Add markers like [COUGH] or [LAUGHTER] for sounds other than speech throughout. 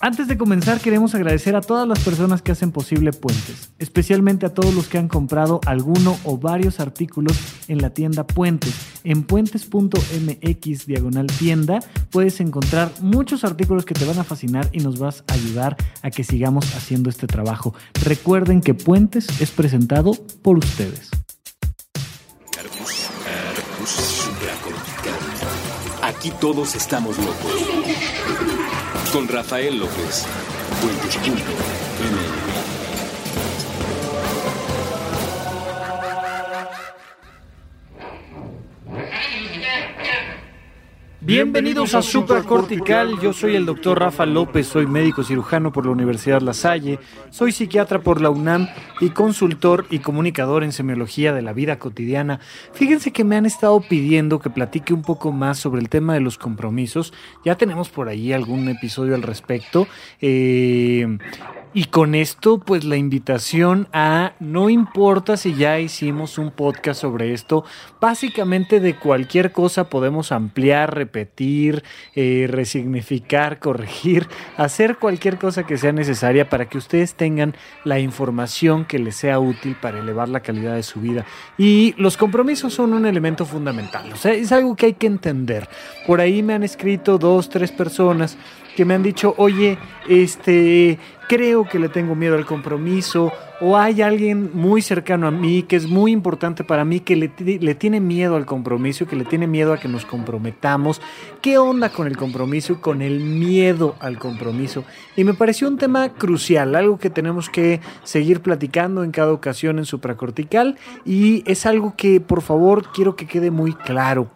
Antes de comenzar queremos agradecer a todas las personas que hacen posible Puentes, especialmente a todos los que han comprado alguno o varios artículos en la tienda Puentes. En puentes.mx diagonal tienda puedes encontrar muchos artículos que te van a fascinar y nos vas a ayudar a que sigamos haciendo este trabajo. Recuerden que Puentes es presentado por ustedes. Aquí todos estamos locos con Rafael López. Bienvenidos a Super Cortical, yo soy el doctor Rafa López, soy médico cirujano por la Universidad La Salle, soy psiquiatra por la UNAM y consultor y comunicador en semiología de la vida cotidiana. Fíjense que me han estado pidiendo que platique un poco más sobre el tema de los compromisos, ya tenemos por ahí algún episodio al respecto. Eh, y con esto, pues la invitación a, no importa si ya hicimos un podcast sobre esto, básicamente de cualquier cosa podemos ampliar, repetir, eh, resignificar, [LAUGHS] corregir, hacer cualquier cosa que sea necesaria para que ustedes tengan la información que les sea útil para elevar la calidad de su vida. Y los compromisos son un elemento fundamental, o sea, es algo que hay que entender. Por ahí me han escrito dos, tres personas que me han dicho, oye, este, creo que le tengo miedo al compromiso, o hay alguien muy cercano a mí que es muy importante para mí que le, tiene miedo al compromiso, que le tiene miedo a que nos comprometamos. ¿Qué onda con el compromiso y con el miedo al compromiso? Y me pareció un tema crucial, algo que tenemos que seguir platicando en cada ocasión en supracortical y es algo que por favor quiero que quede muy claro.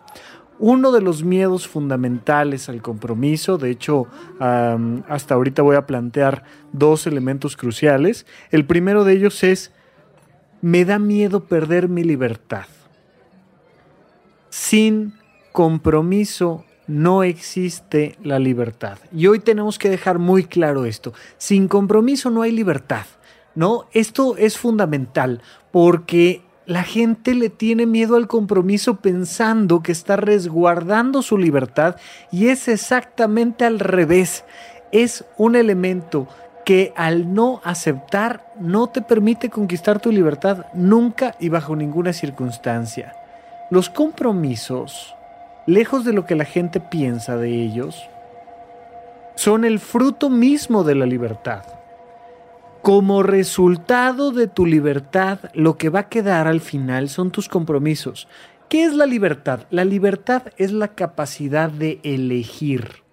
Uno de los miedos fundamentales al compromiso, de hecho, hasta ahorita voy a plantear dos elementos cruciales. El primero de ellos es, me da miedo perder mi libertad. Sin compromiso no existe la libertad. Y hoy tenemos que dejar muy claro esto. Sin compromiso no hay libertad. ¿No? Esto es fundamental porque la gente le tiene miedo al compromiso pensando que está resguardando su libertad y es exactamente al revés. Es un elemento que al no aceptar no te permite conquistar tu libertad nunca y bajo ninguna circunstancia. Los compromisos, lejos de lo que la gente piensa de ellos, son el fruto mismo de la libertad. Como resultado de tu libertad, lo que va a quedar al final son tus compromisos. ¿Qué es la libertad? La libertad es la capacidad de elegir.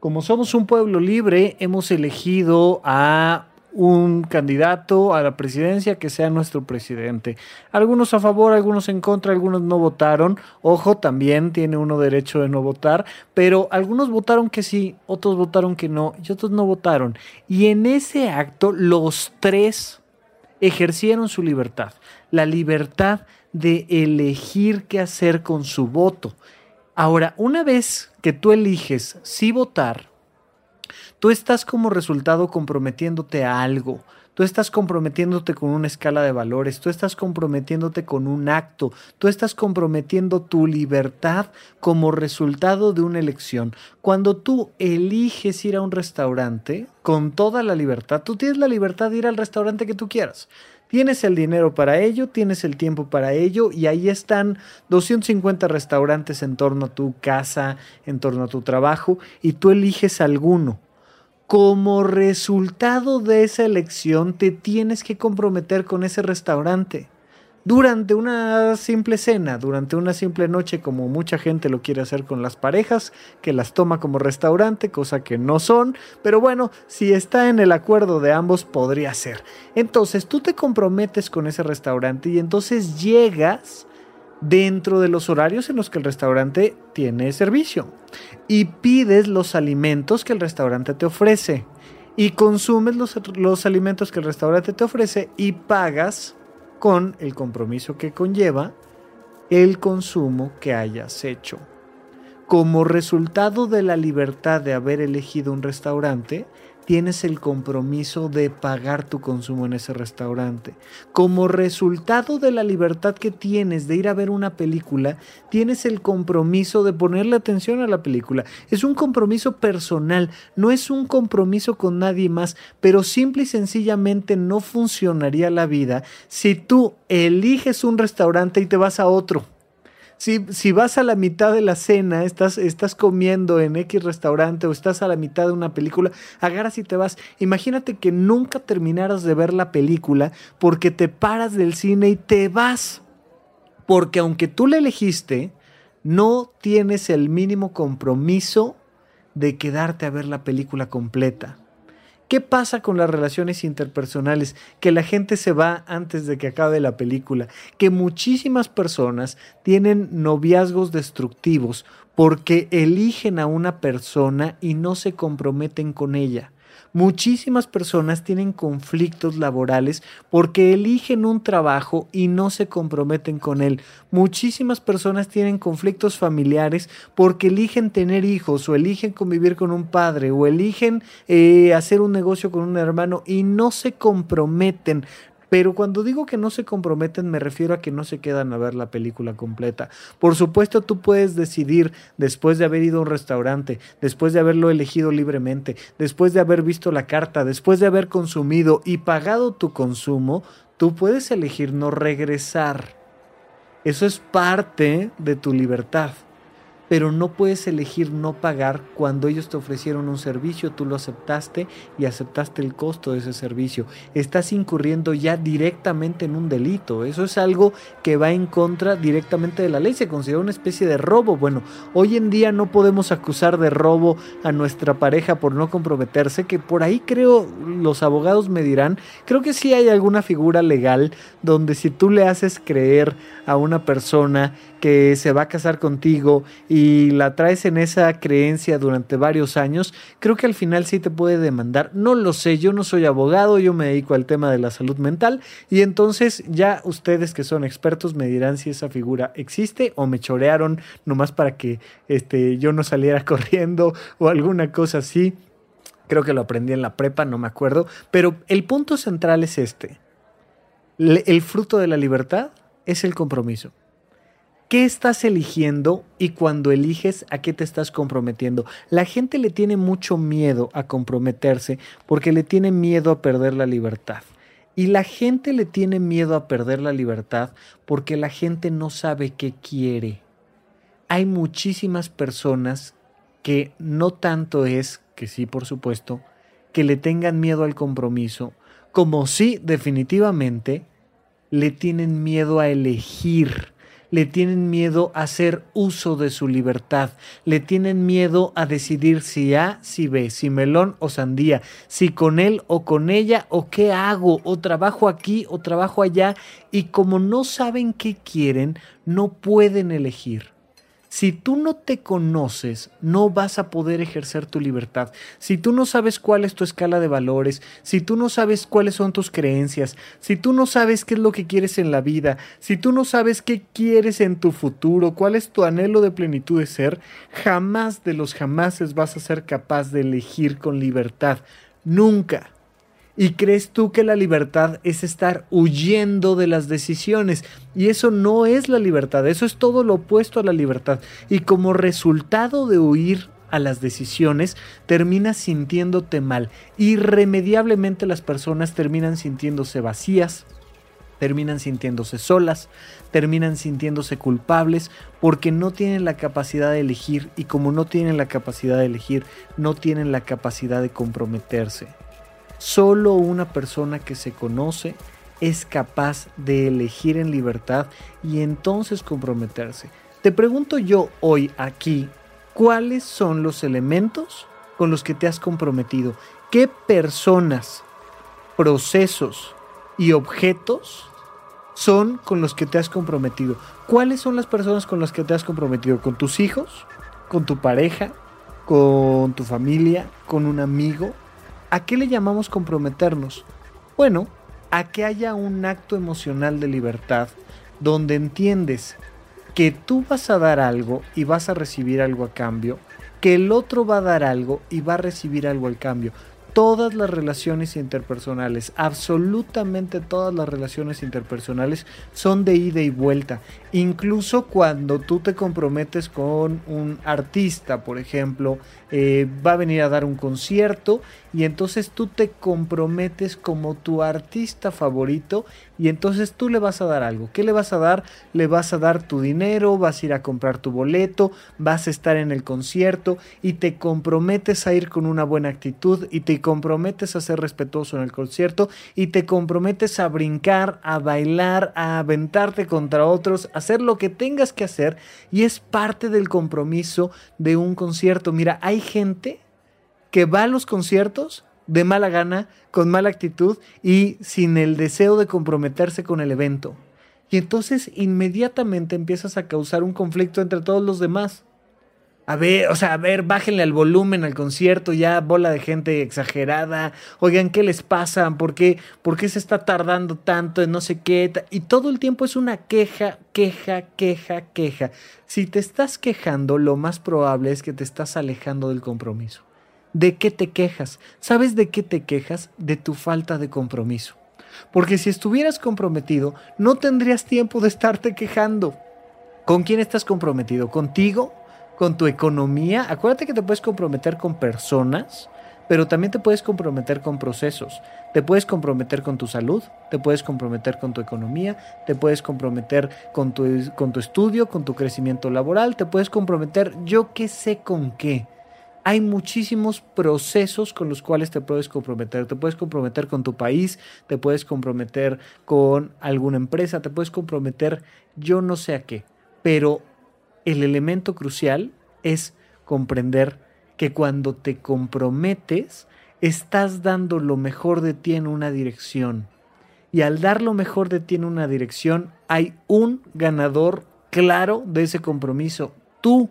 Como somos un pueblo libre, hemos elegido a un candidato a la presidencia que sea nuestro presidente. Algunos a favor, algunos en contra, algunos no votaron. Ojo, también tiene uno derecho de no votar, pero algunos votaron que sí, otros votaron que no y otros no votaron. Y en ese acto los tres ejercieron su libertad, la libertad de elegir qué hacer con su voto. Ahora, una vez que tú eliges si votar, Tú estás como resultado comprometiéndote a algo. Tú estás comprometiéndote con una escala de valores, tú estás comprometiéndote con un acto, tú estás comprometiendo tu libertad como resultado de una elección. Cuando tú eliges ir a un restaurante con toda la libertad, tú tienes la libertad de ir al restaurante que tú quieras. Tienes el dinero para ello, tienes el tiempo para ello y ahí están 250 restaurantes en torno a tu casa, en torno a tu trabajo y tú eliges alguno como resultado de esa elección te tienes que comprometer con ese restaurante. Durante una simple cena, durante una simple noche, como mucha gente lo quiere hacer con las parejas, que las toma como restaurante, cosa que no son, pero bueno, si está en el acuerdo de ambos, podría ser. Entonces tú te comprometes con ese restaurante y entonces llegas dentro de los horarios en los que el restaurante tiene servicio y pides los alimentos que el restaurante te ofrece y consumes los, los, alimentos que el restaurante te ofrece y pagas con el compromiso que conlleva el consumo que hayas hecho. Como resultado de la libertad de haber elegido un restaurante, tienes el compromiso de pagar tu consumo en ese restaurante. Como resultado de la libertad que tienes de ir a ver una película, tienes el compromiso de ponerle atención a la película. Es un compromiso personal, no es un compromiso con nadie más, pero simple y sencillamente no funcionaría la vida si tú eliges un restaurante y te vas a otro si, vas a la mitad de la cena, estás, estás comiendo en X restaurante o estás a la mitad de una película, agarras y te vas. Imagínate que nunca terminaras de ver la película porque te paras del cine y te vas. Porque aunque tú la elegiste, no tienes el mínimo compromiso de quedarte a ver la película completa. ¿Qué pasa con las relaciones interpersonales? Que la gente se va antes de que acabe la película, que muchísimas personas tienen noviazgos destructivos porque eligen a una persona y no se comprometen con ella. Muchísimas personas tienen conflictos laborales porque eligen un trabajo y no se comprometen con él. Muchísimas personas tienen conflictos familiares porque eligen tener hijos o eligen convivir con un padre o eligen eh, hacer un negocio con un hermano y no se comprometen. Pero cuando digo que no se comprometen me refiero a que no se quedan a ver la película completa. Por supuesto tú puedes decidir después de haber ido a un restaurante, después de haberlo elegido libremente, después de haber visto la carta, después de haber consumido y pagado tu consumo, tú puedes elegir no regresar. Eso es parte de tu libertad pero no puedes elegir no pagar cuando ellos te ofrecieron un servicio, tú lo aceptaste y aceptaste el costo de ese servicio. Estás incurriendo ya directamente en un delito. Eso es algo que va en contra directamente de la ley. Se considera una especie de robo. Bueno, hoy en día no podemos acusar de robo a nuestra pareja por no comprometerse, que por ahí creo los abogados me dirán, creo que sí hay alguna figura legal donde si tú le haces creer a una persona que se va a casar contigo la traes en esa creencia durante varios años, creo que al final sí te puede demandar. No lo sé, yo no soy abogado, yo me dedico al tema de la salud mental y entonces ya ustedes que son expertos me dirán si esa figura existe o me chorearon nomás para que este, yo no saliera [LAUGHS] corriendo o alguna cosa así. Creo que lo aprendí en la prepa, no me acuerdo, pero el punto central es este. El fruto de la libertad es el compromiso. ¿Qué estás eligiendo y cuando eliges a qué te estás comprometiendo? La gente le tiene mucho miedo a comprometerse porque le tiene miedo a perder la libertad. Y la gente le tiene miedo a perder la libertad porque la gente no sabe qué quiere. Hay muchísimas personas que no tanto es, que sí por supuesto, que le tengan miedo al compromiso, como sí definitivamente le tienen miedo a elegir le tienen miedo a hacer uso de su libertad, le tienen miedo a decidir si A, si B, si melón o sandía, si con él o con ella o qué hago, o trabajo aquí o trabajo allá, y como no saben qué quieren, no pueden elegir. Si tú no te conoces, no vas a poder ejercer tu libertad. Si tú no sabes cuál es tu escala de valores, si tú no sabes cuáles son tus creencias, si tú no sabes qué es lo que quieres en la vida, si tú no sabes qué quieres en tu futuro, cuál es tu anhelo de plenitud de ser, jamás de los jamases vas a ser capaz de elegir con libertad. Nunca. ¿Y crees tú que la libertad es estar huyendo de las decisiones? Y eso no es la libertad, eso es todo lo opuesto a la libertad. Y como resultado de huir a las decisiones, terminas sintiéndote mal. Irremediablemente las personas terminan sintiéndose vacías, terminan sintiéndose solas, terminan sintiéndose culpables porque no tienen la capacidad de elegir y como no tienen la capacidad de elegir, no tienen la capacidad de comprometerse. Solo una persona que se conoce es capaz de elegir en libertad y entonces comprometerse. Te pregunto yo hoy aquí, ¿cuáles son los elementos con los que te has comprometido? ¿Qué personas, procesos y objetos son con los que te has comprometido? ¿Cuáles son las personas con las que te has comprometido? ¿Con tus hijos? ¿Con tu pareja? ¿Con tu familia? ¿Con un amigo? ¿A qué le llamamos comprometernos? Bueno, a que haya un acto emocional de libertad donde entiendes que tú vas a dar algo y vas a recibir algo a cambio, que el otro va a dar algo y va a recibir algo al cambio. todas las relaciones interpersonales, absolutamente todas las relaciones interpersonales son de ida y vuelta. Incluso cuando tú te comprometes con un artista, por ejemplo, eh, va a venir a dar un concierto y entonces tú te comprometes como tu artista favorito y entonces tú le vas a dar algo. ¿Qué le vas a dar? Le vas a dar tu dinero, vas a ir a comprar tu boleto, vas a estar en el concierto y te comprometes a ir con una buena actitud y te comprometes a ser respetuoso en el concierto y te comprometes a brincar, a bailar, a aventarte contra otros, a hacer lo que tengas que hacer y es parte del compromiso de un concierto. Mira, hay gente que va a los conciertos de mala gana, con mala actitud y sin el deseo de comprometerse con el evento. Y entonces inmediatamente empiezas a causar un conflicto entre todos los demás. A ver, o sea, a ver, bájenle al volumen al concierto, ya bola de gente exagerada. Oigan, ¿qué les pasa? ¿Por qué, ¿Por qué se está tardando tanto en no sé qué? Y todo el tiempo es una queja, queja, queja, queja. Si te estás quejando, lo más probable es que te estás alejando del compromiso. ¿De qué te quejas? ¿Sabes de qué te quejas? De tu falta de compromiso. Porque si estuvieras comprometido, no tendrías tiempo de estarte quejando. ¿Con quién estás comprometido? ¿Contigo? ¿Con tu economía? Acuérdate que te puedes comprometer con personas, pero también te puedes comprometer con procesos. Te puedes comprometer con tu salud, te puedes comprometer con tu economía, te puedes comprometer con tu, con tu estudio, con tu crecimiento laboral, te puedes comprometer yo qué sé con qué hay muchísimos procesos con los cuales te puedes comprometer. Te puedes comprometer con tu país, te puedes comprometer con alguna empresa, te puedes comprometer yo no sé a qué. Pero el elemento crucial es comprender que cuando te comprometes, estás dando lo mejor de ti en una dirección. Y al dar lo mejor de ti en una dirección, hay un ganador claro de ese compromiso, tú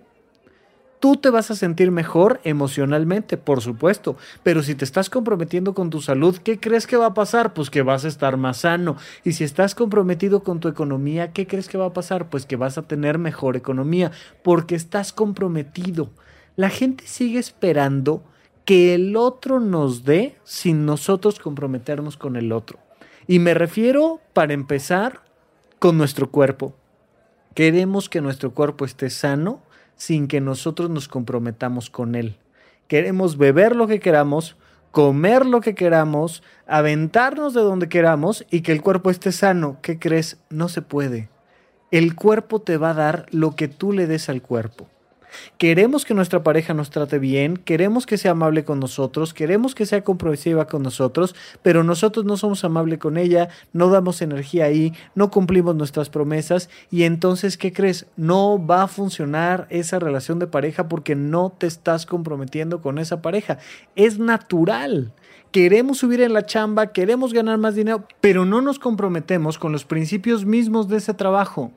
tú te vas a sentir mejor emocionalmente, por supuesto, pero si te estás comprometiendo con tu salud, ¿qué crees que va a pasar? Pues que vas a estar más sano. Y si estás comprometido con tu economía, ¿qué crees que va a pasar? Pues que vas a tener mejor economía, porque estás comprometido. La gente sigue esperando que el otro nos dé sin nosotros comprometernos con el otro. Y me refiero, para empezar, con nuestro cuerpo. Queremos que nuestro cuerpo esté sano sin que nosotros nos comprometamos con Él. Queremos beber lo que queramos, comer lo que queramos, aventarnos de donde queramos y que el cuerpo esté sano. ¿Qué crees? No se puede. El cuerpo te va a dar lo que tú le des al cuerpo. Queremos que nuestra pareja nos trate bien, queremos que sea amable con nosotros, queremos que sea compromisiva con nosotros, pero nosotros no somos amables con ella, no damos energía ahí, no cumplimos nuestras promesas y entonces, ¿qué crees? No va a funcionar esa relación de pareja porque no te estás comprometiendo con esa pareja. Es natural queremos subir en la chamba, queremos ganar más dinero, pero no nos comprometemos con los principios mismos de ese trabajo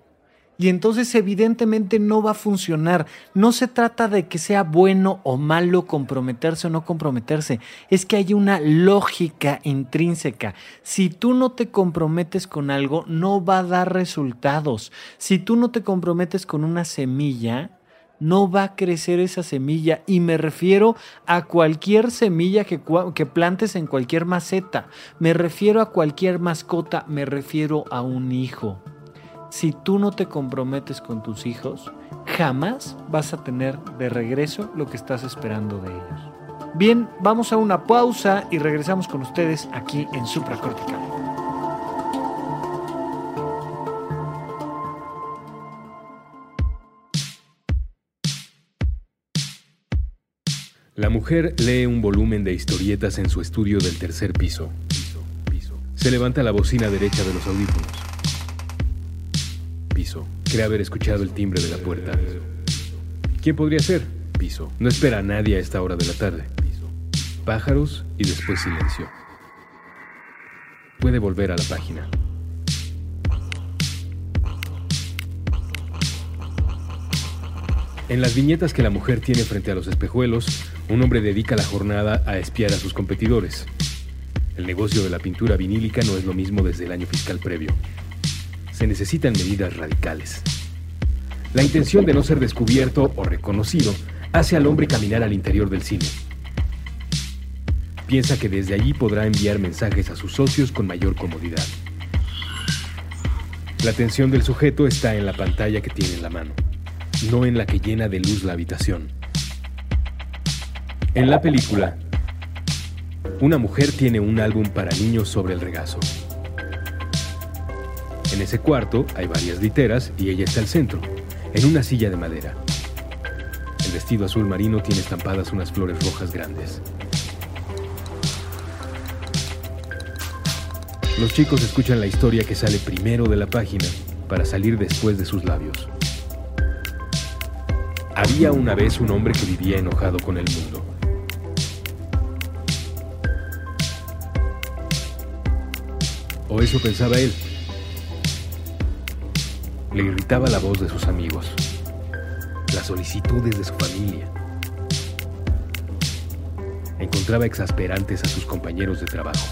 y entonces evidentemente no va a funcionar. No se trata de que sea bueno o malo comprometerse o no comprometerse, es que hay una lógica intrínseca. Si tú no te comprometes con algo, no va a dar resultados. Si tú no te comprometes con una semilla, no va a crecer esa semilla. Y me refiero a cualquier semilla que, que, plantes en cualquier maceta. Me refiero a cualquier mascota. Me refiero a un hijo si tú no te comprometes con tus hijos, jamás vas a tener de regreso lo que estás esperando de ellos. Bien, vamos a una pausa y regresamos con ustedes aquí en Supracortical. La mujer lee un volumen de historietas en su estudio del tercer piso. Se levanta la bocina derecha de los audífonos. Cree haber escuchado el timbre de la puerta. ¿Quién podría ser? Piso. No espera a nadie a esta hora de la tarde. Pájaros y después silencio. Puede volver a la página. En las viñetas que la mujer tiene frente a los espejuelos, un hombre dedica la jornada a espiar a sus competidores. El negocio de la pintura vinílica no es lo mismo desde el año fiscal previo se necesitan medidas radicales. La intención de no ser descubierto o reconocido hace al hombre caminar al interior del cine. Piensa que desde allí podrá enviar mensajes a sus socios con mayor comodidad. La atención del sujeto está en la pantalla que tiene en la mano, no en la que llena de luz la habitación. En la película, una mujer tiene un álbum para niños sobre el regazo. En ese cuarto hay varias literas y ella está al centro, en una silla de madera. El vestido azul marino tiene estampadas unas flores rojas grandes. Los chicos escuchan la historia que sale primero de la página para salir después de sus labios. Había una vez un hombre que vivía enojado con el mundo. O eso pensaba él. Le irritaba la voz de sus amigos, las solicitudes de su familia. Encontraba exasperantes a sus compañeros de trabajo,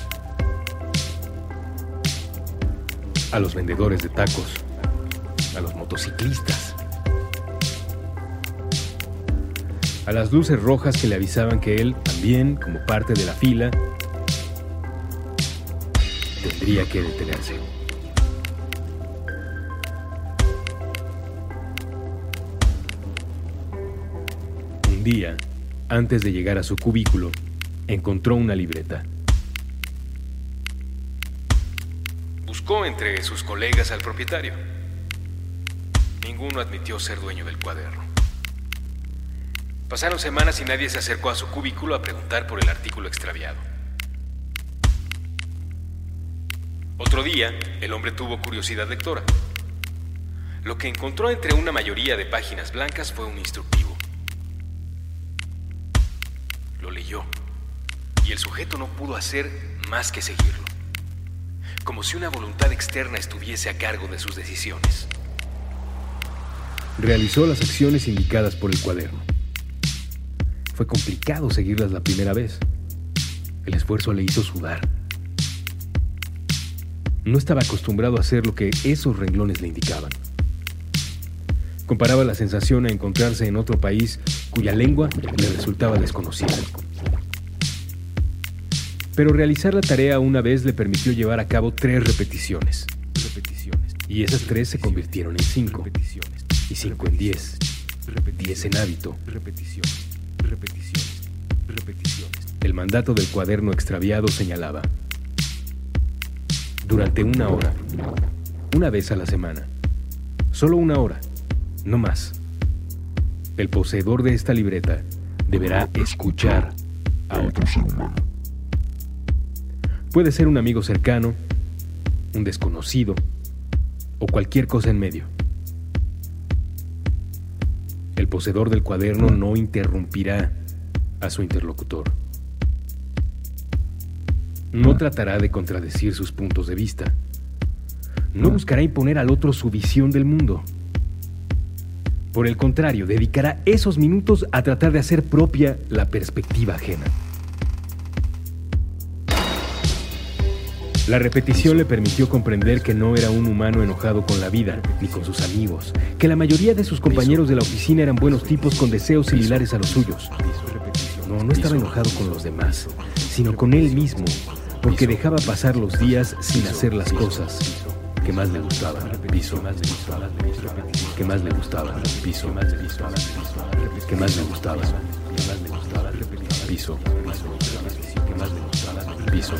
a los vendedores de tacos, a los motociclistas, a las luces rojas que le avisaban que él, también como parte de la fila, tendría que detenerse. Día, antes de llegar a su cubículo, encontró una libreta. Buscó entre sus colegas al propietario. Ninguno admitió ser dueño del cuaderno. Pasaron semanas y nadie se acercó a su cubículo a preguntar por el artículo extraviado. Otro día, el hombre tuvo curiosidad lectora. Lo que encontró entre una mayoría de páginas blancas fue un instructivo. Lo leyó y el sujeto no pudo hacer más que seguirlo, como si una voluntad externa estuviese a cargo de sus decisiones. Realizó las acciones indicadas por el cuaderno. Fue complicado seguirlas la primera vez. El esfuerzo le hizo sudar. No estaba acostumbrado a hacer lo que esos renglones le indicaban. Comparaba la sensación a encontrarse en otro país cuya lengua le resultaba desconocida. Pero realizar la tarea una vez le permitió llevar a cabo tres repeticiones. Y esas tres se convirtieron en cinco. Y cinco en diez. Diez en hábito. El mandato del cuaderno extraviado señalaba durante una hora, una vez a la semana. Solo una hora, no más. El poseedor de esta libreta deberá escuchar a otro ser humano. Puede ser un amigo cercano, un desconocido o cualquier cosa en medio. El poseedor del cuaderno no interrumpirá a su interlocutor. No tratará de contradecir sus puntos de vista. No buscará imponer al otro su visión del mundo. Por el contrario, dedicará esos minutos a tratar de hacer propia la perspectiva ajena. La repetición le permitió comprender que no era un humano enojado con la vida ni con sus amigos, que la mayoría de sus compañeros de la oficina eran buenos tipos con deseos similares a los suyos. No, no estaba enojado con los demás, sino con él mismo, porque dejaba pasar los días sin hacer las cosas que más le gustaban. Piso, que más le gustaba. Piso, que más le gustaba. gustaba. Piso, gustaba. Piso.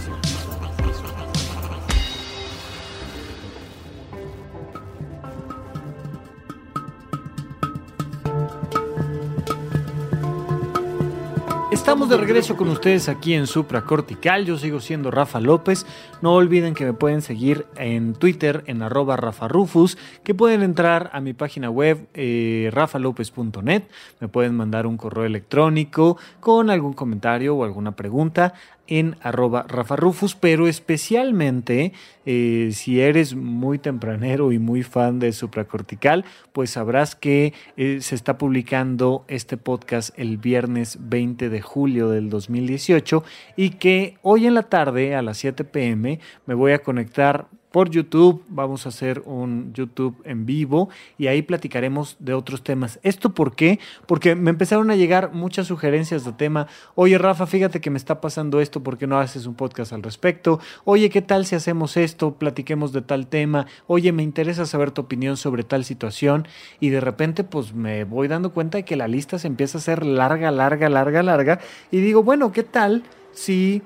Estamos de regreso con ustedes aquí en Supra Cortical. Yo sigo siendo Rafa López. No olviden que me pueden seguir en Twitter en arroba Rafa Rufus, que pueden entrar a mi página web eh, rafalopez.net. Me pueden mandar un correo electrónico con algún comentario o alguna pregunta en arroba Rafa Rufus, pero especialmente eh, si eres muy tempranero y muy fan de Supracortical, pues sabrás que eh, se está publicando este podcast el viernes 20 de julio del 2018 y que hoy en la tarde a las 7 pm me voy a conectar por YouTube. Vamos a hacer un YouTube en vivo y ahí platicaremos de otros temas. ¿Esto por qué? Porque me empezaron a llegar muchas sugerencias de tema. Oye, Rafa, fíjate que me está pasando esto, ¿por qué no haces un podcast al respecto? Oye, ¿qué tal si hacemos esto? Platiquemos de tal tema. Oye, me interesa saber tu opinión sobre tal situación. Y de repente, pues me voy dando cuenta de que la lista se empieza a hacer larga, larga, larga, larga. Y digo, bueno, ¿qué tal si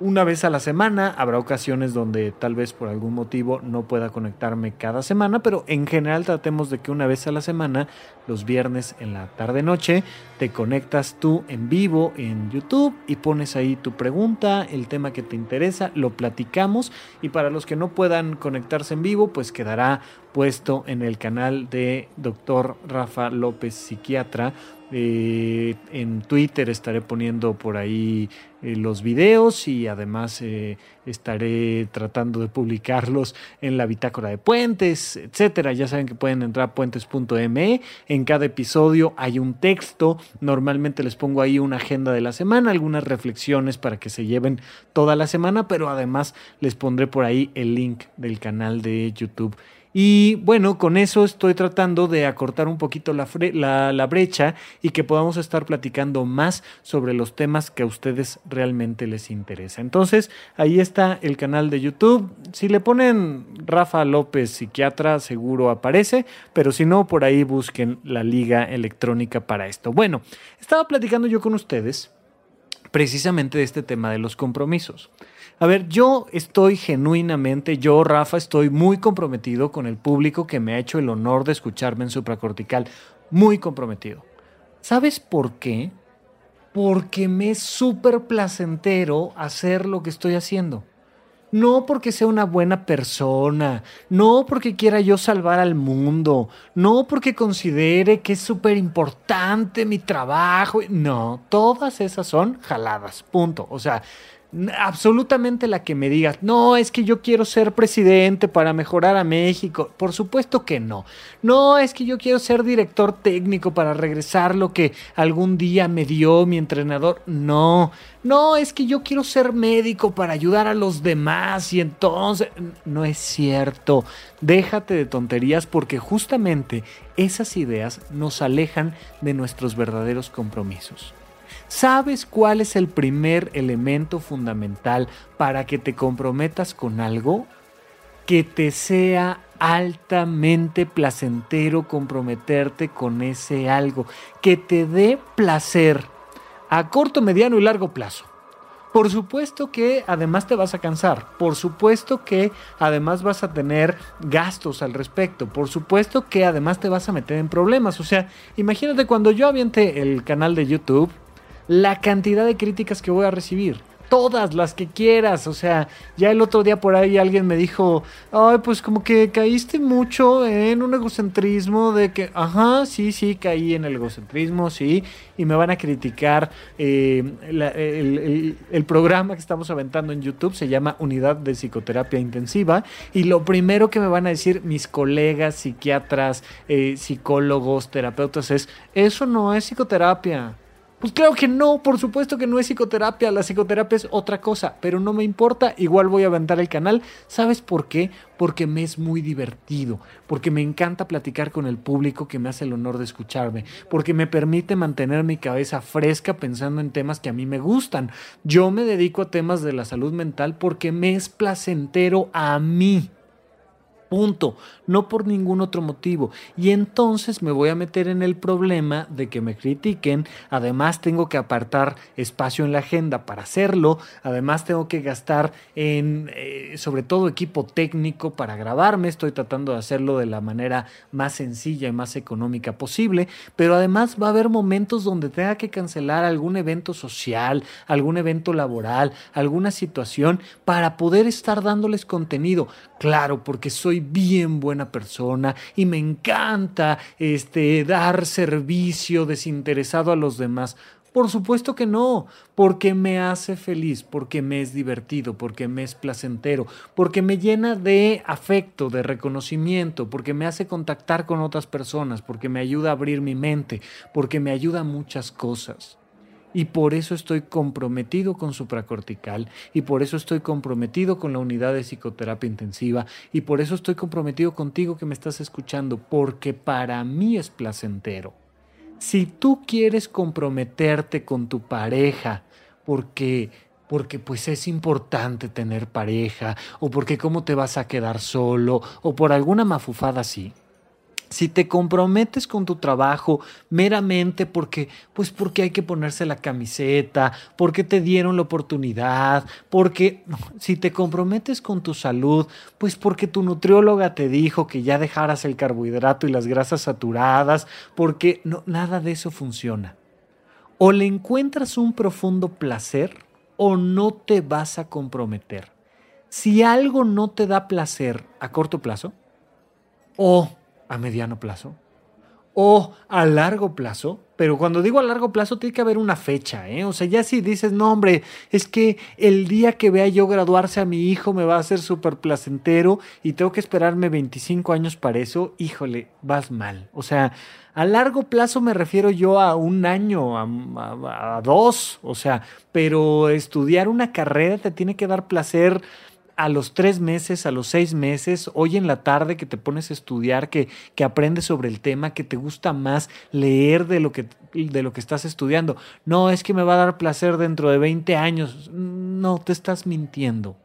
una vez a la semana. Habrá ocasiones donde tal vez por algún motivo no pueda conectarme cada semana, pero en general tratemos de que una vez a la semana, los viernes en la tarde-noche, te conectas tú en vivo en YouTube y pones ahí tu pregunta, el tema que te interesa, lo platicamos y para los que no puedan conectarse en vivo, pues quedará puesto en el canal de Dr. Rafa López Psiquiatra eh, en Twitter estaré poniendo por ahí eh, los videos y además eh, estaré tratando de publicarlos en la bitácora de puentes, etcétera. Ya saben que pueden entrar a puentes.me. En cada episodio hay un texto. Normalmente les pongo ahí una agenda de la semana, algunas reflexiones para que se lleven toda la semana, pero además les pondré por ahí el link del canal de YouTube y bueno, con eso estoy tratando de acortar un poquito la, la, brecha y que podamos estar platicando más sobre los temas que a ustedes realmente les interesa. Entonces, ahí está el canal de YouTube. Si le ponen Rafa López Psiquiatra, seguro aparece, pero si no, por ahí busquen la liga electrónica para esto. Bueno, estaba platicando yo con ustedes precisamente de este tema de los compromisos. A ver, yo estoy genuinamente, yo, Rafa, estoy muy comprometido con el público que me ha hecho el honor de escucharme en supracortical. Muy comprometido. ¿Sabes por qué? Porque me es súper placentero hacer lo que estoy haciendo. No porque sea una buena persona, no porque quiera yo salvar al mundo, no porque considere que es súper importante mi trabajo. No, todas esas son jaladas, punto. O sea, absolutamente la que me digas, no, es que yo quiero ser presidente para mejorar a México. Por supuesto que no. No, es que yo quiero ser director técnico para regresar lo que algún día me dio mi entrenador. No, no, es que yo quiero ser médico para ayudar a los demás y entonces... No es cierto. Déjate de tonterías porque justamente esas ideas nos alejan de nuestros verdaderos compromisos. ¿Sabes cuál es el primer elemento fundamental para que te comprometas con algo? Que te sea altamente placentero comprometerte con ese algo, que te dé placer a corto, mediano y largo plazo. Por supuesto que además te vas a cansar, por supuesto que además vas a tener gastos al respecto, por supuesto que además te vas a meter en problemas. O sea, imagínate cuando yo aviente el canal de YouTube, la cantidad de críticas que voy a recibir. Todas las que quieras. O sea, ya el otro día por ahí alguien me dijo, ay, pues como que caíste mucho en un egocentrismo de que, ajá, sí, sí, caí en el egocentrismo, sí, y me van a criticar. Eh, el, programa que estamos aventando en YouTube se llama Unidad de Psicoterapia Intensiva, y lo primero que me van a decir mis colegas, psiquiatras, eh, psicólogos, terapeutas es, eso no es psicoterapia pues claro que no, por supuesto que no es psicoterapia, la psicoterapia es otra cosa, pero no me importa, igual voy a aventar el canal. ¿Sabes por qué? Porque me es muy divertido, porque me encanta platicar con el público que me hace el honor de escucharme, porque me permite mantener mi cabeza fresca pensando en temas que a mí me gustan. Yo me dedico a temas de la salud mental porque me es placentero a mí. Punto, no por ningún otro motivo. Y entonces me voy a meter en el problema de que me critiquen, además tengo que apartar espacio en la agenda para hacerlo, además tengo que gastar en, eh, sobre todo, equipo técnico para grabarme, estoy tratando de hacerlo de la manera más sencilla y más económica posible, pero además va a haber momentos donde tenga que cancelar algún evento social, algún evento laboral, alguna situación para poder estar dándoles contenido. Claro, porque soy bien buena persona y me encanta este dar servicio desinteresado a los demás. Por supuesto que no, porque me hace feliz, porque me es divertido, porque me es placentero, porque me llena de afecto, de reconocimiento, porque me hace contactar con otras personas, porque me ayuda a abrir mi mente, porque me ayuda a muchas cosas. Y por eso estoy comprometido con supracortical, y por eso estoy comprometido con la unidad de psicoterapia intensiva, y por eso estoy comprometido contigo que me estás escuchando, porque para mí es placentero. Si tú quieres comprometerte con tu pareja, porque porque pues es importante tener pareja, o porque cómo te vas a quedar solo, o por alguna mafufada así, si te comprometes con tu trabajo meramente porque, pues porque hay que ponerse la camiseta, porque te dieron la oportunidad, porque si te comprometes con tu salud, pues porque tu nutrióloga te dijo que ya dejaras el carbohidrato y las grasas saturadas, porque nada de eso funciona. O le encuentras un profundo placer o no te vas a comprometer. Si algo no te da placer a corto plazo, o a mediano plazo o a largo plazo, pero cuando digo a largo plazo tiene que haber una fecha, ¿eh? O sea, ya si dices, no, hombre, es que el día que vea yo graduarse a mi hijo me va a ser súper placentero y tengo que esperarme 25 años para eso, híjole, vas mal. O sea, a largo plazo me refiero yo a un año, a dos, o sea, pero estudiar una carrera te tiene que dar placer a los tres meses, a los seis meses, hoy en la tarde que te pones a estudiar, que, que aprendes sobre el tema, que te gusta más leer de lo, que, de lo que estás estudiando. No, es que me va a dar placer dentro de 20 años. No, te estás mintiendo.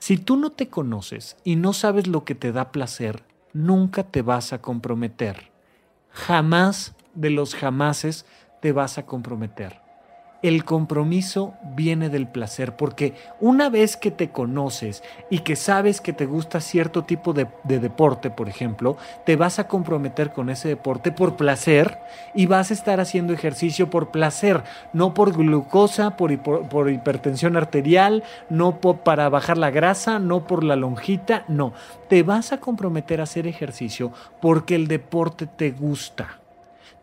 Si tú no te conoces y no sabes lo que te da placer, nunca te vas a comprometer. Jamás de los jamases te vas a comprometer el compromiso viene del placer, porque una vez que te conoces y que sabes que te gusta cierto tipo de, deporte, por ejemplo, te vas a comprometer con ese deporte por placer y vas a estar haciendo ejercicio por placer, no por glucosa, por, por, hipertensión arterial, no para bajar la grasa, no por la lonjita, no, te vas a comprometer a hacer ejercicio porque el deporte te gusta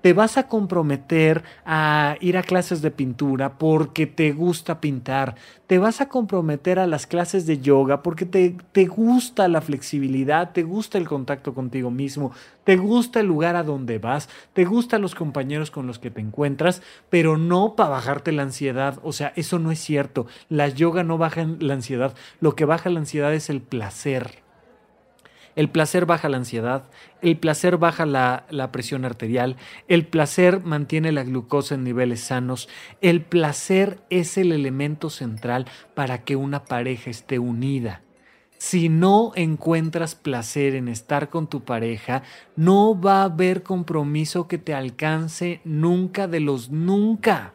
te vas a comprometer a ir a clases de pintura porque te gusta pintar, te vas a comprometer a las clases de yoga porque te, te gusta la flexibilidad, te gusta el contacto contigo mismo, te gusta el lugar a donde vas, te gustan los compañeros con los que te encuentras, pero no para bajarte la ansiedad. O sea, eso no es cierto. La yoga no baja la ansiedad. Lo que baja la ansiedad es el placer. El placer baja la ansiedad, el placer baja la, presión arterial, el placer mantiene la glucosa en niveles sanos, el placer es el elemento central para que una pareja esté unida. Si no encuentras placer en estar con tu pareja, no va a haber compromiso que te alcance nunca de los nunca.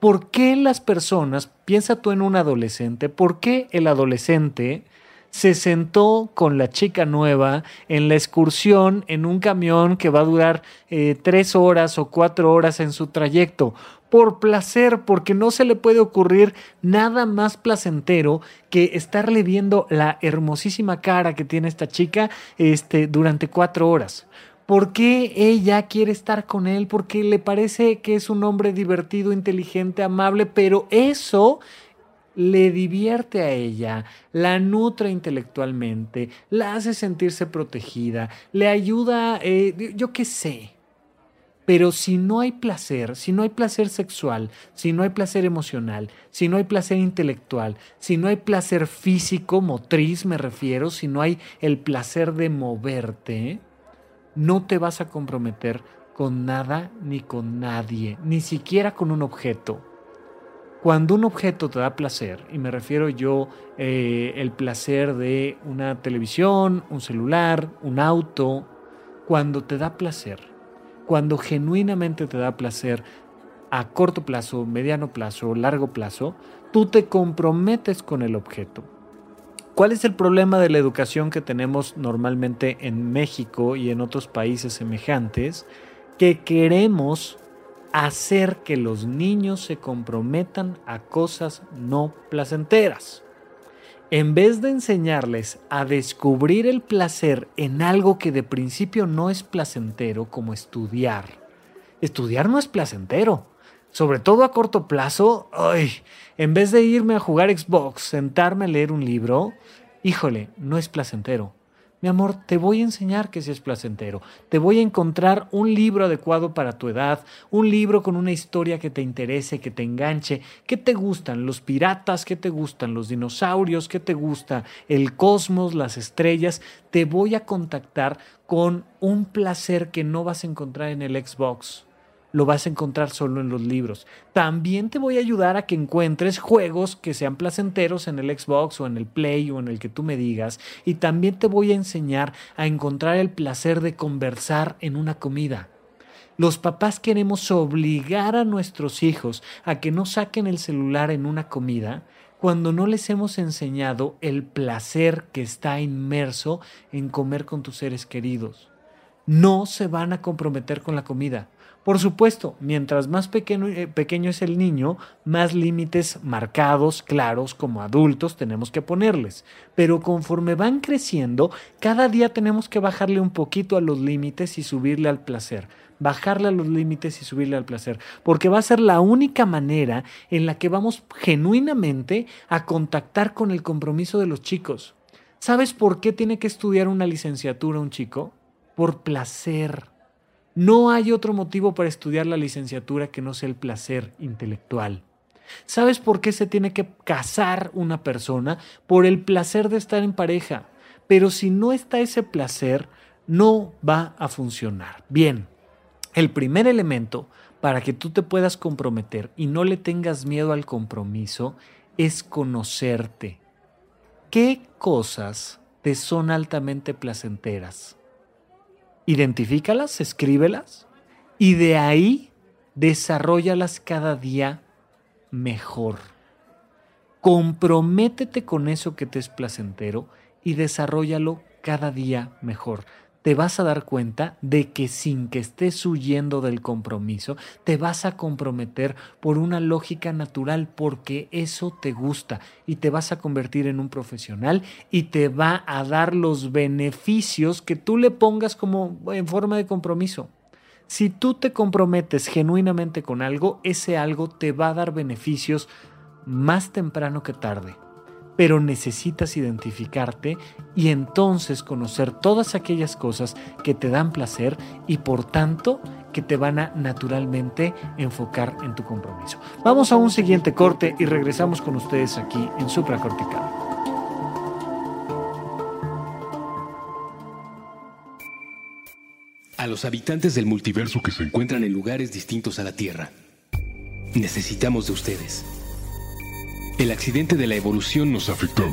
¿Por qué las personas, piensa tú en un adolescente, por qué el adolescente se sentó con la chica nueva en la excursión en un camión que va a durar eh, tres horas o cuatro horas en su trayecto. Por placer, porque no se le puede ocurrir nada más placentero que estarle viendo la hermosísima cara que tiene esta chica este, durante cuatro horas. ¿Por qué ella quiere estar con él? Porque le parece que es un hombre divertido, inteligente, amable, pero eso le divierte a ella, la nutre intelectualmente, la hace sentirse protegida, le ayuda, eh, yo qué sé. Pero si no hay placer, si no hay placer sexual, si no hay placer emocional, si no hay placer intelectual, si no hay placer físico, motriz me refiero, si no hay el placer de moverte, no te vas a comprometer con nada ni con nadie, ni siquiera con un objeto. Cuando un objeto te da placer, y me refiero yo eh, el placer de una televisión, un celular, un auto, cuando te da placer, cuando genuinamente te da placer a corto plazo, mediano plazo, largo plazo, tú te comprometes con el objeto. ¿Cuál es el problema de la educación que tenemos normalmente en México y en otros países semejantes? Que queremos hacer que los niños se comprometan a cosas no placenteras. En vez de enseñarles a descubrir el placer en algo que de principio no es placentero, como estudiar. Estudiar no es placentero. Sobre todo a corto plazo, ay, en vez de irme a jugar Xbox, sentarme a leer un libro, híjole, no es placentero Mi amor, te voy a enseñar que si es placentero. Te voy a encontrar un libro adecuado para tu edad, un libro con una historia que te interese, que te enganche. ¿Qué te gustan? ¿Los piratas? ¿Qué te gustan? ¿Los dinosaurios? ¿Qué te gusta? ¿El cosmos? ¿Las estrellas? Te voy a contactar con un placer que no vas a encontrar en el Xbox lo vas a encontrar solo en los libros. También te voy a ayudar a que encuentres juegos que sean placenteros en el Xbox o en el Play o en el que tú me digas. Y también te voy a enseñar a encontrar el placer de conversar en una comida. Los papás queremos obligar a nuestros hijos a que no saquen el celular en una comida cuando no les hemos enseñado el placer que está inmerso en comer con tus seres queridos. No se van a comprometer con la comida por supuesto, mientras más pequeño, eh, pequeño, es el niño, más límites marcados, claros, como adultos tenemos que ponerles. Pero conforme van creciendo, cada día tenemos que bajarle un poquito a los límites y subirle al placer. Bajarle a los límites y subirle al placer. Porque va a ser la única manera en la que vamos genuinamente a contactar con el compromiso de los chicos. ¿Sabes por qué tiene que estudiar una licenciatura un chico? Por placer no hay otro motivo para estudiar la licenciatura que no sea el placer intelectual. ¿Sabes por qué se tiene que casar una persona? Por el placer de estar en pareja. Pero si no está ese placer, no va a funcionar. Bien, el primer elemento para que tú te puedas comprometer y no le tengas miedo al compromiso es conocerte. ¿Qué cosas te son altamente placenteras? Identifícalas, escríbelas y de ahí desarrollalas cada día mejor. Comprométete con eso que te es placentero y desarrollalo cada día mejor te vas a dar cuenta de que sin que estés huyendo del compromiso, te vas a comprometer por una lógica natural porque eso te gusta y te vas a convertir en un profesional y te va a dar los beneficios que tú le pongas como en forma de compromiso. Si tú te comprometes genuinamente con algo, ese algo te va a dar beneficios más temprano que tarde pero necesitas identificarte y entonces conocer todas aquellas cosas que te dan placer y por tanto que te van a naturalmente enfocar en tu compromiso. Vamos a un siguiente corte y regresamos con ustedes aquí en Supracortical. A los habitantes del multiverso que se encuentran en lugares distintos a la Tierra, necesitamos de ustedes. El accidente de la evolución nos afectó.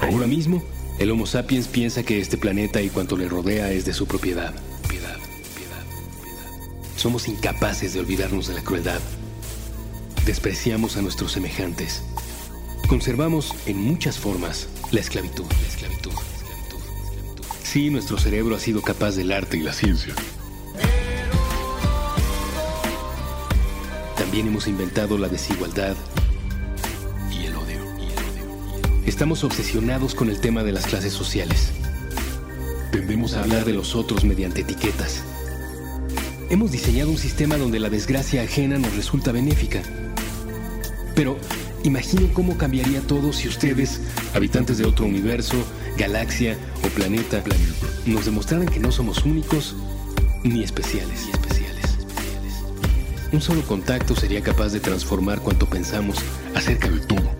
Ahora mismo, el Homo sapiens piensa que este planeta y cuanto le rodea es de su propiedad. Piedad, piedad, piedad. Somos incapaces de olvidarnos de la crueldad. Despreciamos a nuestros semejantes. Conservamos en muchas formas la esclavitud. La esclavitud, esclavitud. Sí, nuestro cerebro ha sido capaz del arte y la ciencia. También hemos inventado la desigualdad Estamos obsesionados con el tema de las clases sociales. Tendemos a hablar de los otros mediante etiquetas. Hemos diseñado un sistema donde la desgracia ajena nos resulta benéfica. Pero imaginen cómo cambiaría todo si ustedes, habitantes de otro universo, galaxia o planeta, nos demostraran que no somos únicos ni especiales. Especiales. Un solo contacto sería capaz de transformar cuanto pensamos acerca de todo.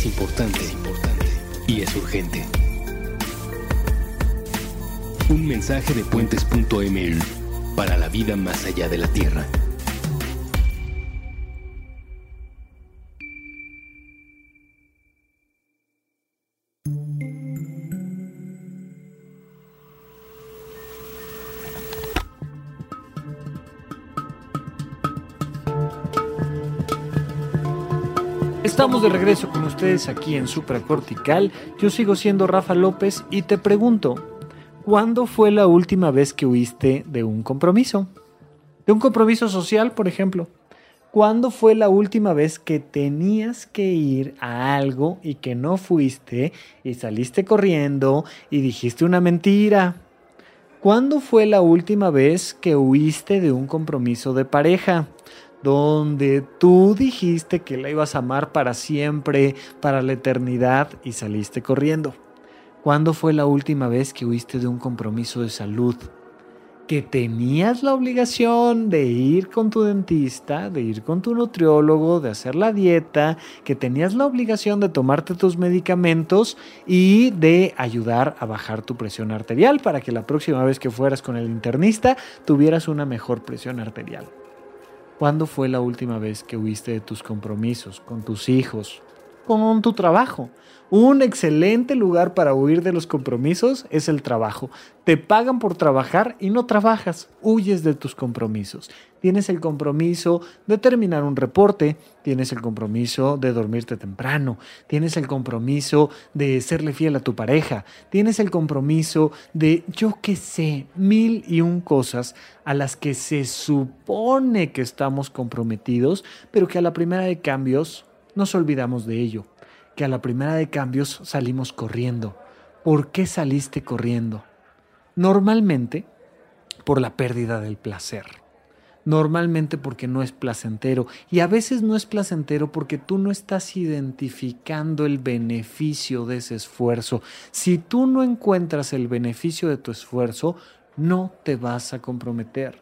Es importante, importante y es urgente. Un mensaje de puentes.ml para la vida más allá de la Tierra. Estamos de regreso con ustedes aquí en Supracortical. Yo sigo siendo Rafa López y te pregunto, ¿cuándo fue la última vez que huiste de un compromiso? De un compromiso social, por ejemplo. ¿Cuándo fue la última vez que tenías que ir a algo y que no fuiste y saliste corriendo y dijiste una mentira? ¿Cuándo fue la última vez que huiste de un compromiso de pareja? Donde tú dijiste que la ibas a amar para siempre, para la eternidad y saliste corriendo. ¿Cuándo fue la última vez que huiste de un compromiso de salud? Que tenías la obligación de ir con tu dentista, de ir con tu nutriólogo, de hacer la dieta, que tenías la obligación de tomarte tus medicamentos y de ayudar a bajar tu presión arterial para que la próxima vez que fueras con el internista tuvieras una mejor presión arterial. ¿Cuándo fue la última vez que huiste de tus compromisos con tus hijos, con tu trabajo? Un excelente lugar para huir de los compromisos es el trabajo. Te pagan por trabajar y no trabajas, huyes de tus compromisos. Tienes el compromiso de terminar un reporte, tienes el compromiso de dormirte temprano, tienes el compromiso de serle fiel a tu pareja, tienes el compromiso de, yo qué sé, mil y un cosas a las que se supone que estamos comprometidos, pero que a la primera de cambios nos olvidamos de ello que a la primera de cambios salimos corriendo. ¿Por qué saliste corriendo? Normalmente por la pérdida del placer. Normalmente porque no es placentero. Y a veces no es placentero porque tú no estás identificando el beneficio de ese esfuerzo. Si tú no encuentras el beneficio de tu esfuerzo, no te vas a comprometer.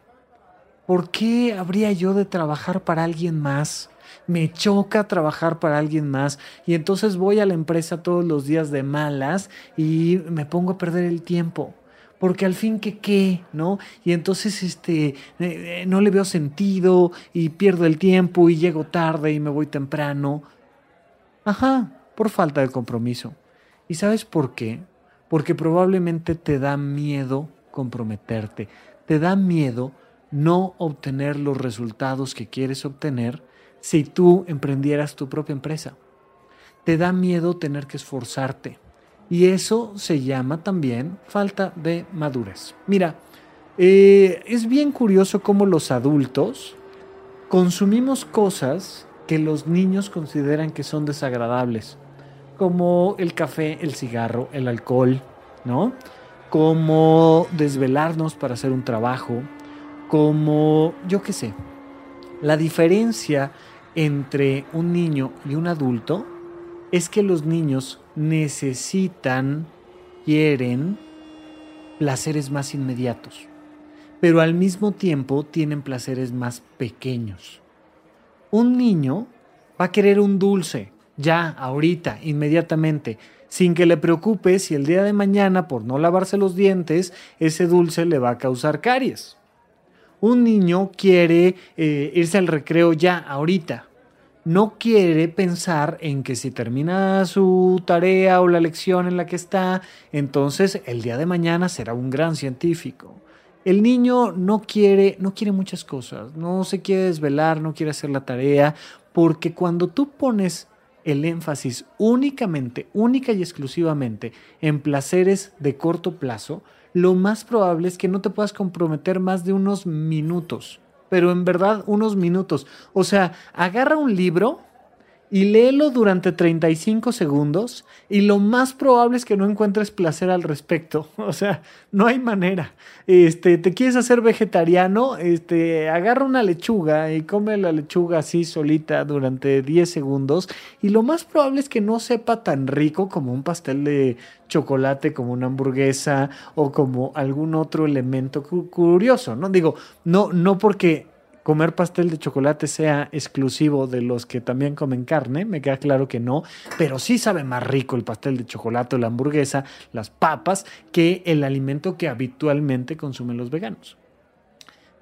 ¿Por qué habría yo de trabajar para alguien más? Me choca trabajar para alguien más y entonces voy a la empresa todos los días de malas y me pongo a perder el tiempo. Porque al fin que qué, ¿no? Y entonces este eh, eh, no le veo sentido y pierdo el tiempo y llego tarde y me voy temprano. Ajá, por falta de compromiso. ¿Y sabes por qué? Porque probablemente te da miedo comprometerte, te da miedo no obtener los resultados que quieres obtener si tú emprendieras tu propia empresa. Te da miedo tener que esforzarte. Y eso se llama también falta de madurez. Mira, eh, es bien curioso cómo los adultos consumimos cosas que los niños consideran que son desagradables, como el café, el cigarro, el alcohol, ¿no? Como desvelarnos para hacer un trabajo, como, yo qué sé, la diferencia entre un niño y un adulto es que los niños necesitan, quieren placeres más inmediatos, pero al mismo tiempo tienen placeres más pequeños. Un niño va a querer un dulce, ya, ahorita, inmediatamente, sin que le preocupe si el día de mañana, por no lavarse los dientes, ese dulce le va a causar caries. Un niño quiere eh, irse al recreo ya, ahorita. No quiere pensar en que si termina su tarea o la lección en la que está, entonces el día de mañana será un gran científico. El niño no quiere, no quiere muchas cosas, no se quiere desvelar, no quiere hacer la tarea, porque cuando tú pones el énfasis únicamente, única y exclusivamente en placeres de corto plazo, lo más probable es que no te puedas comprometer más de unos minutos, pero en verdad unos minutos. O sea, agarra un libro y léelo durante 35 segundos y lo más probable es que no encuentres placer al respecto. [LAUGHS] O sea, no hay manera. Este, te quieres hacer vegetariano, este, agarra una lechuga y come la lechuga así solita durante 10 segundos y lo más probable es que no sepa tan rico como un pastel de chocolate, como una hamburguesa o como algún otro elemento curioso, ¿no? Digo, no no porque comer pastel de chocolate sea exclusivo de los que también comen carne, me queda claro que no, pero sí sabe más rico el pastel de chocolate la hamburguesa, las papas, que el alimento que habitualmente consumen los veganos.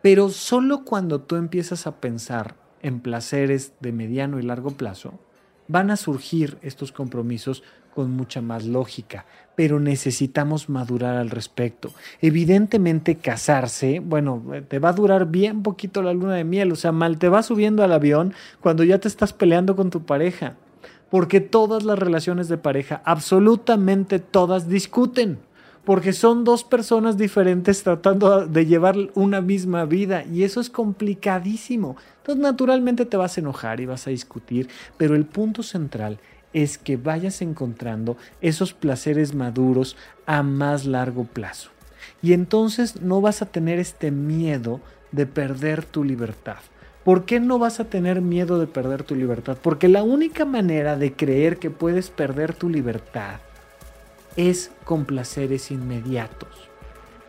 Pero solo cuando tú empiezas a pensar en placeres de mediano y largo plazo, van a surgir estos compromisos con mucha más lógica, pero necesitamos madurar al respecto. Evidentemente casarse, bueno, te va a durar bien poquito la luna de miel, o sea, mal te va subiendo al avión cuando ya te estás peleando con tu pareja. Porque todas las relaciones de pareja, absolutamente todas, discuten. Porque son dos personas diferentes tratando de llevar una misma vida y eso es complicadísimo. Entonces naturalmente te vas a enojar y vas a discutir, pero el punto central es que vayas encontrando esos placeres maduros a más largo plazo. Y entonces no vas a tener este miedo de perder tu libertad. ¿Por qué no vas a tener miedo de perder tu libertad? Porque la única manera de creer que puedes perder tu libertad es con placeres inmediatos.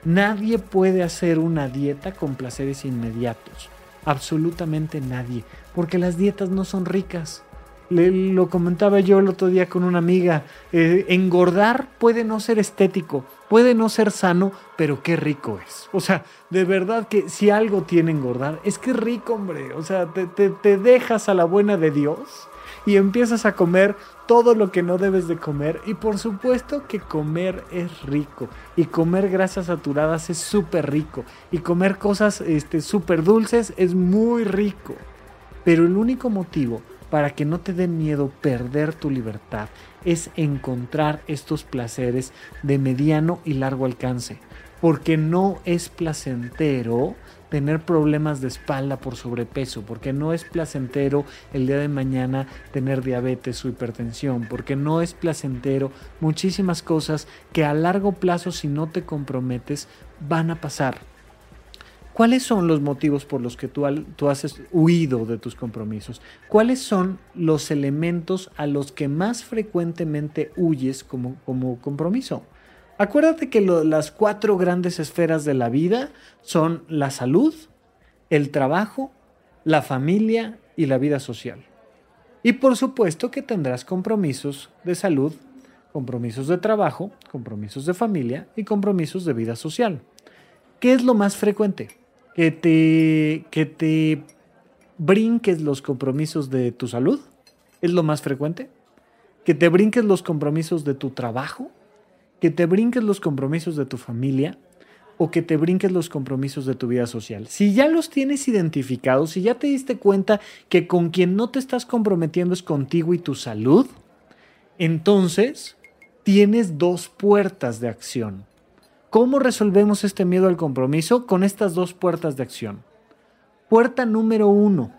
Nadie puede hacer una dieta con placeres inmediatos. Absolutamente nadie. Porque las dietas no son ricas. Lo comentaba yo el otro día con una amiga. Eh, engordar puede no ser estético, puede no ser sano, pero qué rico es. O sea, de verdad que si algo tiene engordar, es que rico, hombre. O sea, te, te dejas a la buena de Dios y empiezas a comer todo lo que no debes de comer. Y por supuesto que comer es rico. Y comer grasas saturadas es súper rico. Y comer cosas este, súper dulces es muy rico. Pero el único motivo para que no te dé miedo perder tu libertad es encontrar estos placeres de mediano y largo alcance. Porque no es placentero tener problemas de espalda por sobrepeso, porque no es placentero el día de mañana tener diabetes o hipertensión, porque no es placentero muchísimas cosas que a largo plazo si no te comprometes van a pasar. ¿Cuáles son los motivos por los que tú, tú has huido de tus compromisos? ¿Cuáles son los elementos a los que más frecuentemente huyes como compromiso? Acuérdate que las cuatro grandes esferas de la vida son la salud, el trabajo, la familia y la vida social. Y por supuesto que tendrás compromisos de salud, compromisos de trabajo, compromisos de familia y compromisos de vida social. ¿Qué es lo más frecuente? Que te, que te brinques los compromisos de tu salud, es lo más frecuente. Que te brinques los compromisos de tu trabajo, que te brinques los compromisos de tu familia o que te brinques los compromisos de tu vida social. Si ya los tienes identificados, si ya te diste cuenta que con quien no te estás comprometiendo es contigo y tu salud, entonces tienes dos puertas de acción. ¿Cómo resolvemos este miedo al compromiso? Con estas dos puertas de acción. Puerta número uno.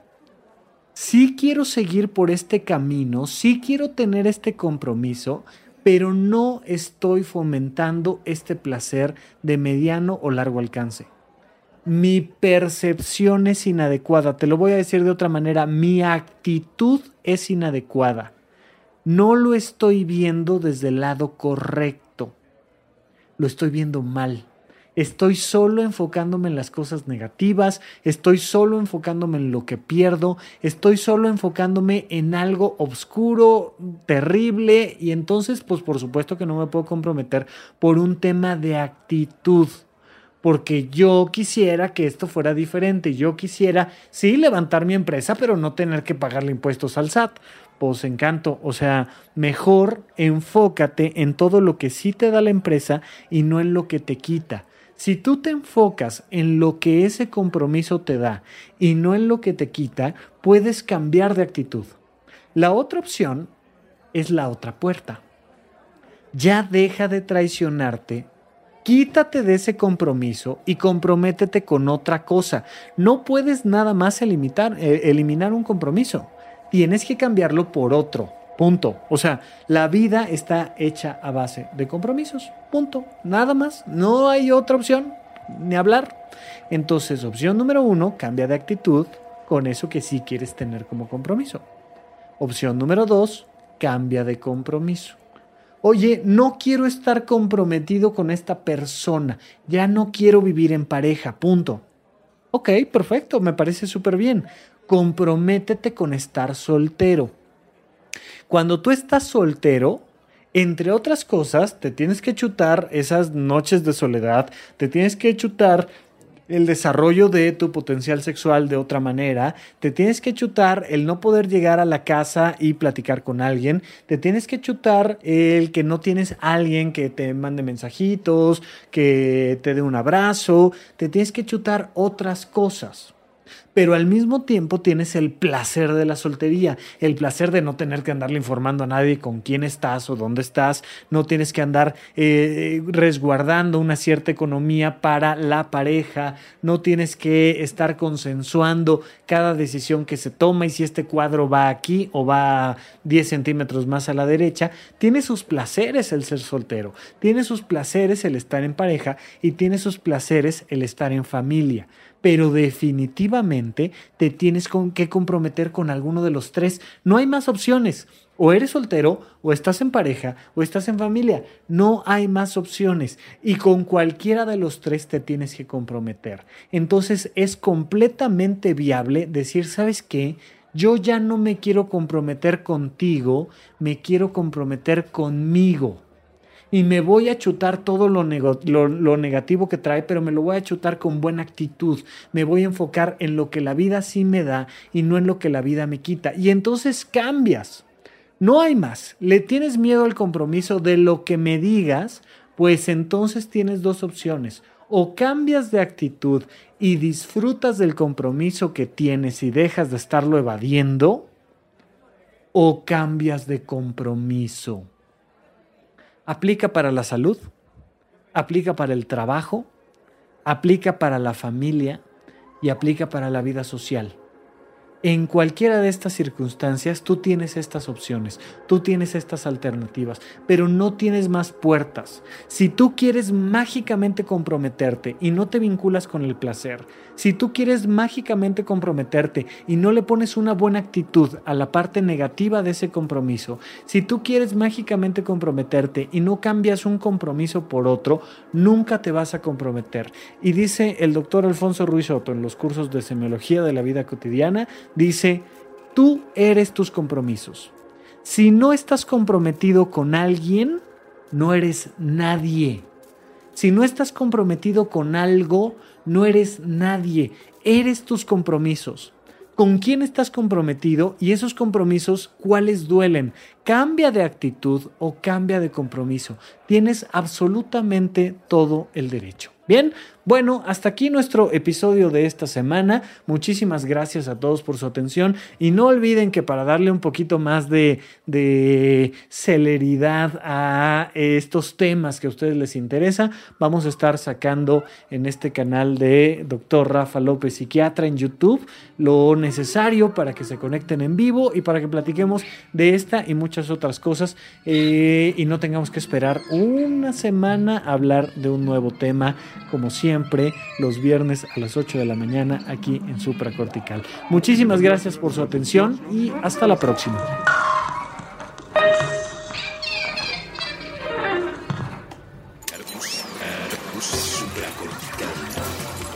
Sí quiero seguir por este camino, sí quiero tener este compromiso, pero no estoy fomentando este placer de mediano o largo alcance. Mi percepción es inadecuada, te lo voy a decir de otra manera, mi actitud es inadecuada. No lo estoy viendo desde el lado correcto lo estoy viendo mal. Estoy solo enfocándome en las cosas negativas, estoy solo enfocándome en lo que pierdo, estoy solo enfocándome en algo oscuro, terrible, y entonces, pues por supuesto que no me puedo comprometer por un tema de actitud porque yo quisiera que esto fuera diferente. Yo quisiera, sí, levantar mi empresa, pero no tener que pagarle impuestos al SAT pues encanto. O sea, mejor enfócate en todo lo que sí te da la empresa y no en lo que te quita. Si tú te enfocas en lo que ese compromiso te da y no en lo que te quita, puedes cambiar de actitud. La otra opción es la otra puerta. Ya deja de traicionarte, quítate de ese compromiso y comprométete con otra cosa. No puedes nada más eliminar, eh, eliminar un compromiso tienes que cambiarlo por otro. Punto. O sea, la vida está hecha a base de compromisos. Punto. Nada más. No hay otra opción. Ni hablar. Entonces, opción número uno, cambia de actitud con eso que sí quieres tener como compromiso. Opción número dos, cambia de compromiso. Oye, no quiero estar comprometido con esta persona. Ya no quiero vivir en pareja. Punto. Ok, perfecto, me parece súper bien comprométete con estar soltero. Cuando tú estás soltero, entre otras cosas, te tienes que chutar esas noches de soledad, te tienes que chutar el desarrollo de tu potencial sexual de otra manera, te tienes que chutar el no poder llegar a la casa y platicar con alguien, te tienes que chutar el que no tienes alguien que te mande mensajitos, que te dé un abrazo, te tienes que chutar otras cosas. Pero al mismo tiempo tienes el placer de la soltería, el placer de no tener que andarle informando a nadie con quién estás o dónde estás, no tienes que andar eh, resguardando una cierta economía para la pareja, no tienes que estar consensuando cada decisión que se toma y si este cuadro va aquí o va 10 centímetros más a la derecha, tiene sus placeres el ser soltero, tiene sus placeres el estar en pareja y tiene sus placeres el estar en familia pero definitivamente te tienes que comprometer con alguno de los tres. No hay más opciones. O eres soltero, o estás en pareja, o estás en familia. No hay más opciones. Y con cualquiera de los tres te tienes que comprometer. Entonces es completamente viable decir, ¿sabes qué? Yo ya no me quiero comprometer contigo, me quiero comprometer conmigo y me voy a chutar todo lo, lo, negativo que trae, pero me lo voy a chutar con buena actitud. Me voy a enfocar en lo que la vida sí me da y no en lo que la vida me quita. Y entonces cambias. No hay más. Le tienes miedo al compromiso de lo que me digas, pues entonces tienes dos opciones. O cambias de actitud y disfrutas del compromiso que tienes y dejas de estarlo evadiendo, o cambias de compromiso. Aplica para la salud, aplica para el trabajo, aplica para la familia y aplica para la vida social. En cualquiera de estas circunstancias tú tienes estas opciones, tú tienes estas alternativas, pero no tienes más puertas. Si tú quieres mágicamente comprometerte y no te vinculas con el placer, si tú quieres mágicamente comprometerte y no le pones una buena actitud a la parte negativa de ese compromiso, si tú quieres mágicamente comprometerte y no cambias un compromiso por otro, nunca te vas a comprometer. Y dice el doctor Alfonso Ruiz Otto en los cursos de semiología de la vida cotidiana, dice, tú eres tus compromisos. Si no estás comprometido con alguien, no eres nadie. Si no estás comprometido con algo, no eres nadie. Eres tus compromisos. ¿Con quién estás comprometido? Y esos compromisos, ¿cuáles duelen? Cambia de actitud o cambia de compromiso. Tienes absolutamente todo el derecho. Bien, bueno, hasta aquí nuestro episodio de esta semana. Muchísimas gracias a todos por su atención y no olviden que para darle un poquito más de, celeridad a estos temas que a ustedes les interesa, vamos a estar sacando en este canal de Dr. Rafa López Psiquiatra en YouTube lo necesario para que se conecten en vivo y para que platiquemos de esta y muchas otras cosas eh, y no tengamos que esperar una semana a hablar de un nuevo tema como siempre los viernes a las 8 de la mañana aquí en Supracortical. Muchísimas gracias por su atención y hasta la próxima.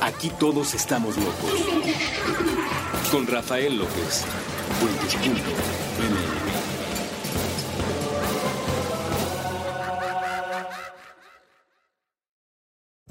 Aquí todos estamos locos. Con Rafael López.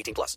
18 plus.